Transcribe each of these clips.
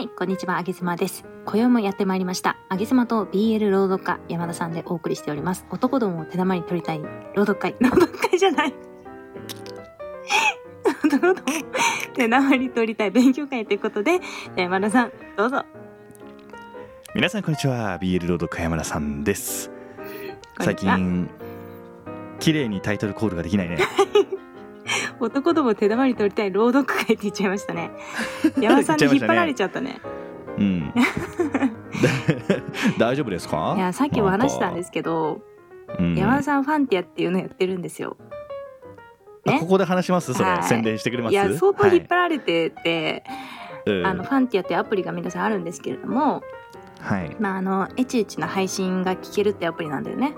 はい、こんにちは、あげずまです。今宵もやってまいりました。あげずまと BL 朗読家、山田さんでお送りしております。男どもを手玉に取りたい朗読会。朗読会じゃない。男どもを手玉に取りたい勉強会ということで、山田さん、どうぞ。皆さんこんにちは BL ロード加山田さんです最近綺麗にタイトルコールができないね 男どもを手玉に取りたい朗読会って言っちゃいましたね。山田さんに引っ張られちゃったね。うん。大丈夫ですか？いや、さっきも話したんですけど、うん。山田さんファンティアっていうのやってるんですよ。ね？あここで話します？それ、はい。宣伝してくれます？いや、相当引っ張らられてて、れあのファンティアってアプリが皆さんあるんですけれども、はい。まあ、あのエチエチな配信が聞けるってアプリなんだよね。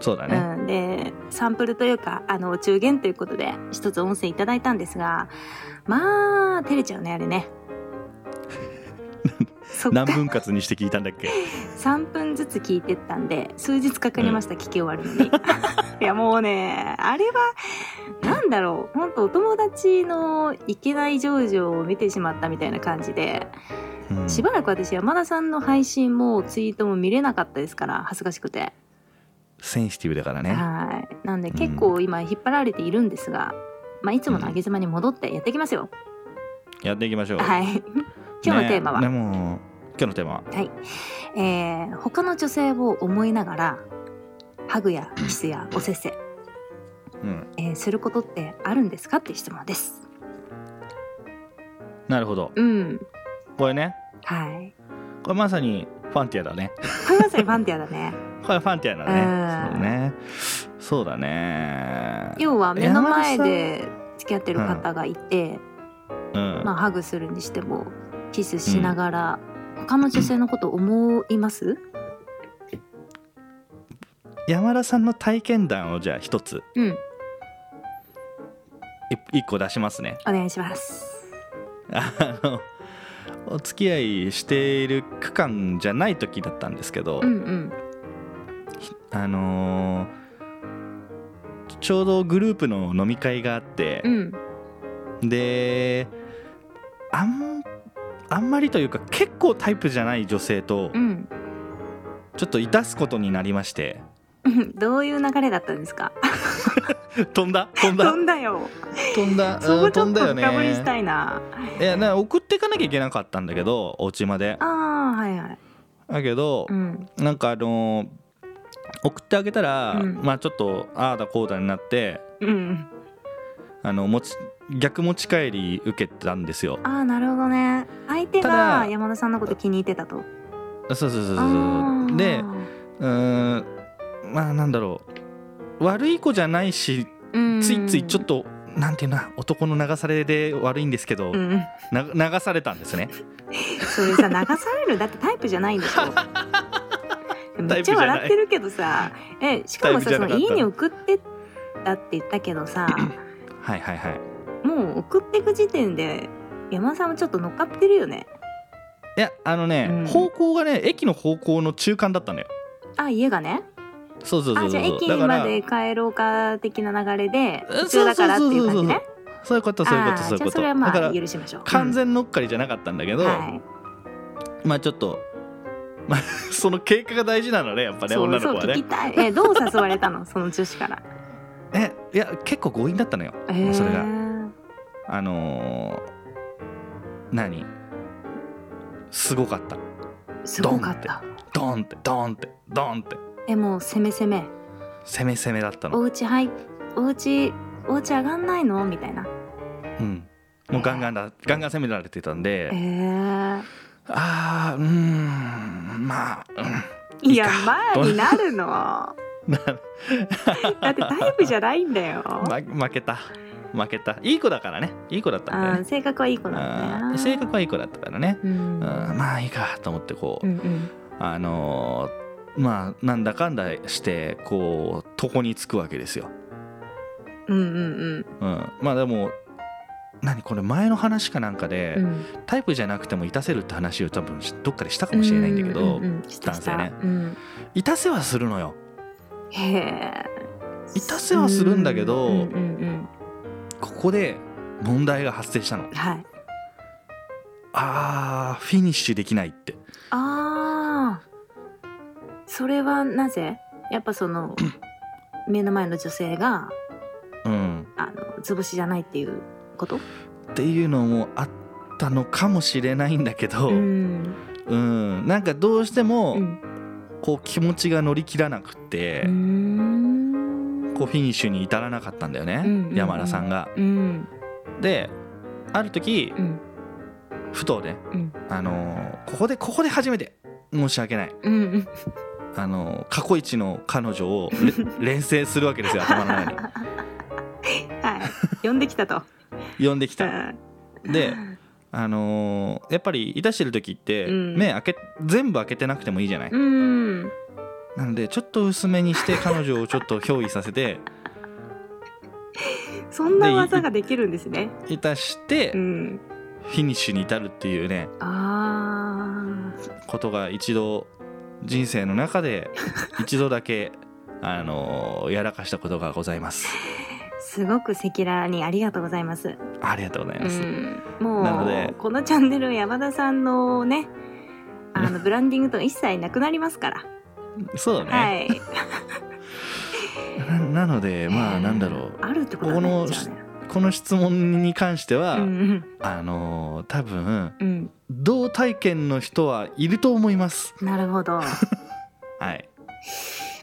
そうだね、うん、でサンプルというかあのお中元ということで一つ音声いただいたんですがまあ照れちゃうねあれね。何分割にして聞いたんだっけ？3分ずつ聞いてったんで数日かかりました、聞き終わるのに。いやもうねあれはなんだろう。本当お友達のいけない情状を見てしまったみたいな感じでうん。しばらく私山田さんの配信もツイートも見れなかったですから恥ずかしくて、センシティブだからね。はい。なんで結構今引っ張られているんですが、まあ、いつもの上げ妻に戻ってやっていきますよ、やっていきましょう。はい。今日のテーマは、ねでも今日のテーマは？はい、えー他の女性を思いながらハグやキスやおせっせ、うん。えーすることってあるんですかっていう質問です。なるほど。うん。これね。はい。これまさにファンティアだね。これまさにファンティアだねこれファンティアだうん。ねそうだね。そうだね。要は目の前で付き合ってる方がいて、うん。まあ、ハグするにしてもキスしながら、他の女性のこと思います？山田さんの体験談をじゃあ一つ。うん。い一個出しますね。お願いします。あのお付き合いしている区間じゃない時だったんですけど、うんうんあのーちょうどグループの飲み会があってう、ん。であんあんまりというか結構タイプじゃない女性とうん。ちょっといたすことになりまして。う んどういう流れだったんですか？飛んだ？飛んだ？飛んだよ。飛んだ？そこちょっと飛んだよね。深掘りしたいな、いやな送っていかなきゃいけなかったんだけどお家まで。ああはいはい。だけどう、ん。なんかあのー送ってあげたら、うん。まあちょっとああだこうだになってうんあの持ち逆持ち帰り受けたんですよ。ああなるほどね。相手たがだ山田さんのこと気に入ってたと。そうそうそうそうあー。でうーんまあなんだろう。悪い子じゃないしうん。ついついちょっとなんていうな男の流されで悪いんですけど、うん。な流されたんですね。それさ流されるだってタイプじゃないんでしょめっちゃ笑ってるけどさ。えしかもさその家に送ってったって言ったけどさ。はいはいはい。もう送っていく時点で山田さんもちょっと乗っかってるよね。いやあのね、うん。方向がね駅の方向の中間だったのよ。あ家がね。そうそうそうそうあじゃあ駅まで帰ろうか的な流れでえ普通だからっていう感じね。そういうことそういうことそういうこと。じゃあそれはまあ許しましょう。完全乗っかりじゃなかったんだけど、うんはい。まあちょっとまあ その経過が大事なのねやっぱね女の子はね。えどう誘われたの？その女子から。えいや結構強引だったのよ。えー。それが。あのー、何？すごかった。すごかった。ドーンって。ドーンって。ドーンって。えもう攻め攻め。攻め攻めだったおの家はいお家お家上がんないの？みたいな。うん。もうガンガンだガンガン攻められてたんで、えー、あーうーんまあ、うん、いやいいか。前になるの。だってタイプじゃないんだよ、ま負けた。負けた。いい子だからね。いい子だったんだよね。性格はいい子なんだ性格はいい子だったからね、うん。うん、まあいいかと思ってこう、うんうん。あのーまあなんだかんだしてこう床につくわけですよ、うんうん。うん、まあでも何これ前の話かなんかで、うん。うんタイプじゃなくてもいたせるって話を多分どっかでしたかもしれないんだけど、うんうんうん男性ね。うん。いたせはするのよ。へえいたせはするんだけどうんうんうんここで問題が発生したの。はい。あーフィニッシュできないって。ああそれはなぜ？やっぱその 目の前の女性がうん。あの図星じゃないっていうこと？っていうのもあったのかもしれないんだけど、ううん。んなんかどうしてもうん。こう気持ちが乗り切らなくって、うこうフィニッシュに至らなかったんだよね、うんうんうん。山田さんが。うん。である時うん。ふとね、うん。あのーここでここで初めて申し訳ない、うんうん。あのー過去一の彼女をれ 連成するわけですよ頭の中に。はい。呼んできたと呼んできた。うんであのーやっぱりいたしてる時って、うん。目開け全部開けてなくてもいいじゃない、うん。なのでちょっと薄めにして彼女をちょっと憑依させて。そんな技ができるんですね。いたしてうん。フィニッシュに至るっていうねあことが一度人生の中で一度だけあのーやらかしたことがございます。ー すごく赤裸々にありがとうございます。ありがとうございうます、ん、もなのでうこのチャンネル山田さんのねあの ブランディングとか一切なくなりますから、そうだね、はい。ななのでまあなんだろう。あるってことだここのこの質問に関しては、うんあのー多分うん。うん同体験の人はいると思います。なるほど、ま はい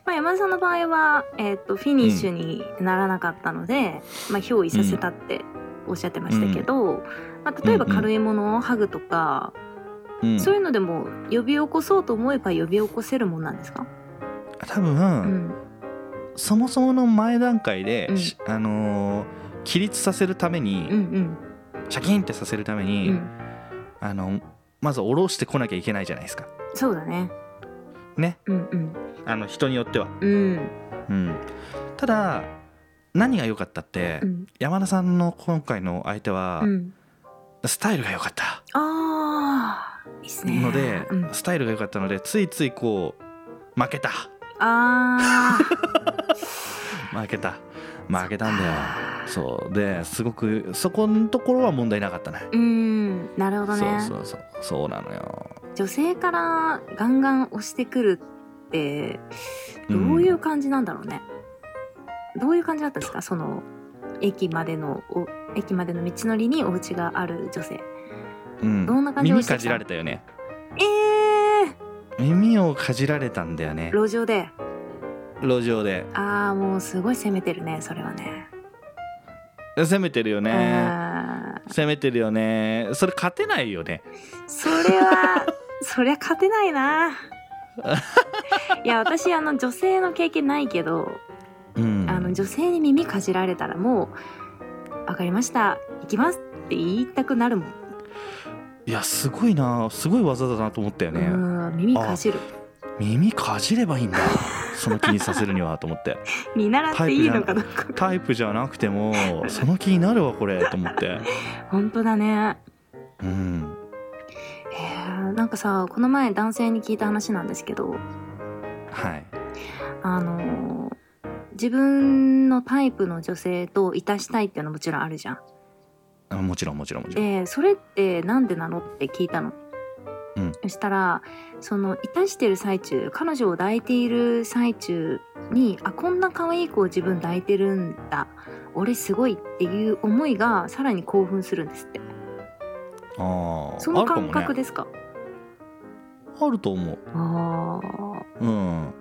あ、山田さんの場合は、えー、とフィニッシュにならなかったので、まあ、憑依させたっておっしゃってましたけど、まあ、例えば軽いものをハグとか、うん。そういうのでも呼び起こそうと思えば呼び起こせるもんなんですか、多分、うん。そもそもの前段階で、あのー起立させるために、うんうん。シャキンってさせるためうに、ん。あのまず下ろしてこなきゃいけないじゃないですか。そうだねね。うんうん。あの人によっては、うん。うん、ただ何が良かったって、うん。山田さんの今回の相手は、うん。スタイルが良かった。あーいいっすね。ので、うん、スタイルが良かったのでついついこう負けた。あ 負けた。負けたんだよ。そう。ですごくそこのところは問題なかったね。ーうん。なるほどね。そうそうそう。そうなのよ女性からガンガン押してくるってどういう感じなんだろうね、どういう感じだったんですか？その駅までのお駅までの道のりにお家がある女性。うん。どんな感じで耳かじられたよね。えー、耳をかじられたんだよね。路上で。路上で。ああもうすごい攻めてるねそれはね。攻めてるよね。攻めてるよね。それ勝てないよね。それはそりゃ勝てないな。いや私あの女性の経験ないけどうん。あの女性に耳かじられたらもう「分かりました。行きます」って言いたくなるもん、いやすごいな。すごい技だなと思ったよね。うん耳かじる。耳かじればいいんだ。その気にさせるにはと思って。見習っていいのかどうか。タイプじゃなくてもその気になるわこれ。と思って。本当だね。うん。えー、なんかさこの前男性に聞いた話なんですけど。はい。あのー自分のタイプの女性といたしたいっていうのはもちろんあるじゃん。あもちろんもちろんもちろん。でそれってなんでなのって聞いたの、うん。そしたらそのいたしてる最中彼女を抱いている最中にあこんな可愛い子を自分抱いてるんだ。俺すごいっていう思いがさらに興奮するんですって。ああその感覚ですか？あると思う。あうん。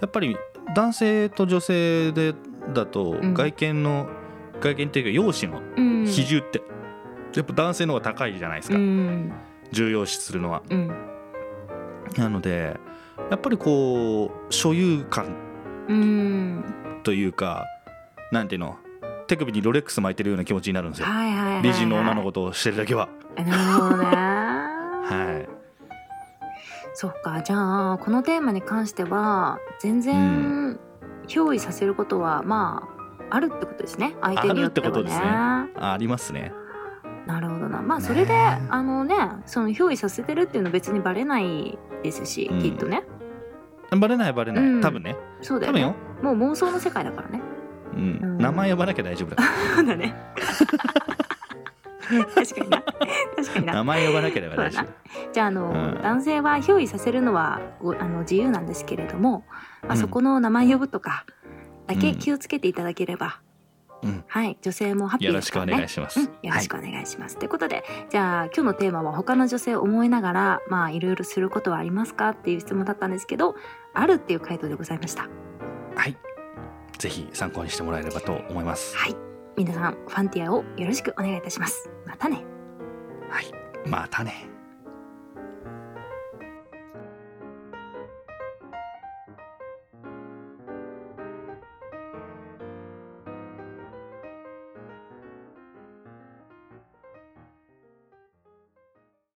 やっぱり男性と女性でだとうん。外見の、外見っていうか容姿の比重って、やっぱ男性の方が高いじゃないですか、うん。重要視するのは。うん。なのでやっぱりこう所有感うん。というかなんていうの手首にロレックス巻いてるような気持ちになるんですよ。美人の女の子としてるだけは。なるほどね。はいそっかじゃあこのテーマに関しては全然憑依させることはまああるってことですね。相手によってはね。あるってことですね。ありますね。なるほどな。まあねそれで、あのねその憑依させてるっていうのは別にバレないですし、うん。きっとね。バレないバレない、うん。多分ね。そうだよね。もう妄想の世界だからね。うん。うん。名前呼ばなきゃ大丈夫だから。そうだね。確かにな確 確かにな。名前呼ばなければ大丈そうだな。じゃああの、うん。男性は憑依させるのはごあの自由なんですけれども、まあ、うん。そこの名前呼ぶとかだけうん。気をつけていただければ、うん。はい。女性もハッピーよろしくおですからね願いします、うん、よろしくお願いします。ということでじゃあ今日のテーマは他の女性を思いながらまあいろいろすることはありますかっていう質問だったんですけどあるっていう回答でございました。はい、はい、ぜひ参考にしてもらえればと思います。はい。皆さんファンティアをよろしくお願いいたします。またね。はい。またね。